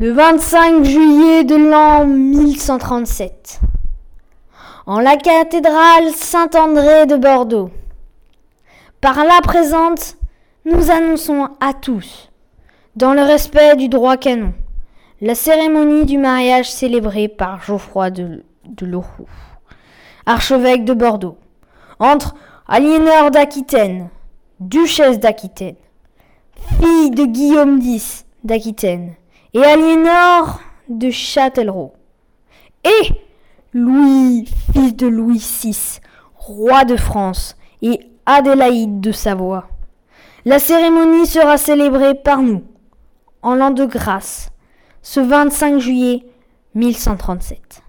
Le 25 juillet de l'an 1137, en la cathédrale Saint-André de Bordeaux, par la présente, nous annonçons à tous, dans le respect du droit canon, la cérémonie du mariage célébrée par Geoffroy de, de archevêque de Bordeaux, entre Aliénor d'Aquitaine, duchesse d'Aquitaine, fille de Guillaume X d'Aquitaine, et Aliénor de Châtellerault. Et Louis, fils de Louis VI, roi de France, et Adélaïde de Savoie. La cérémonie sera célébrée par nous, en l'an de grâce, ce 25 juillet 1137.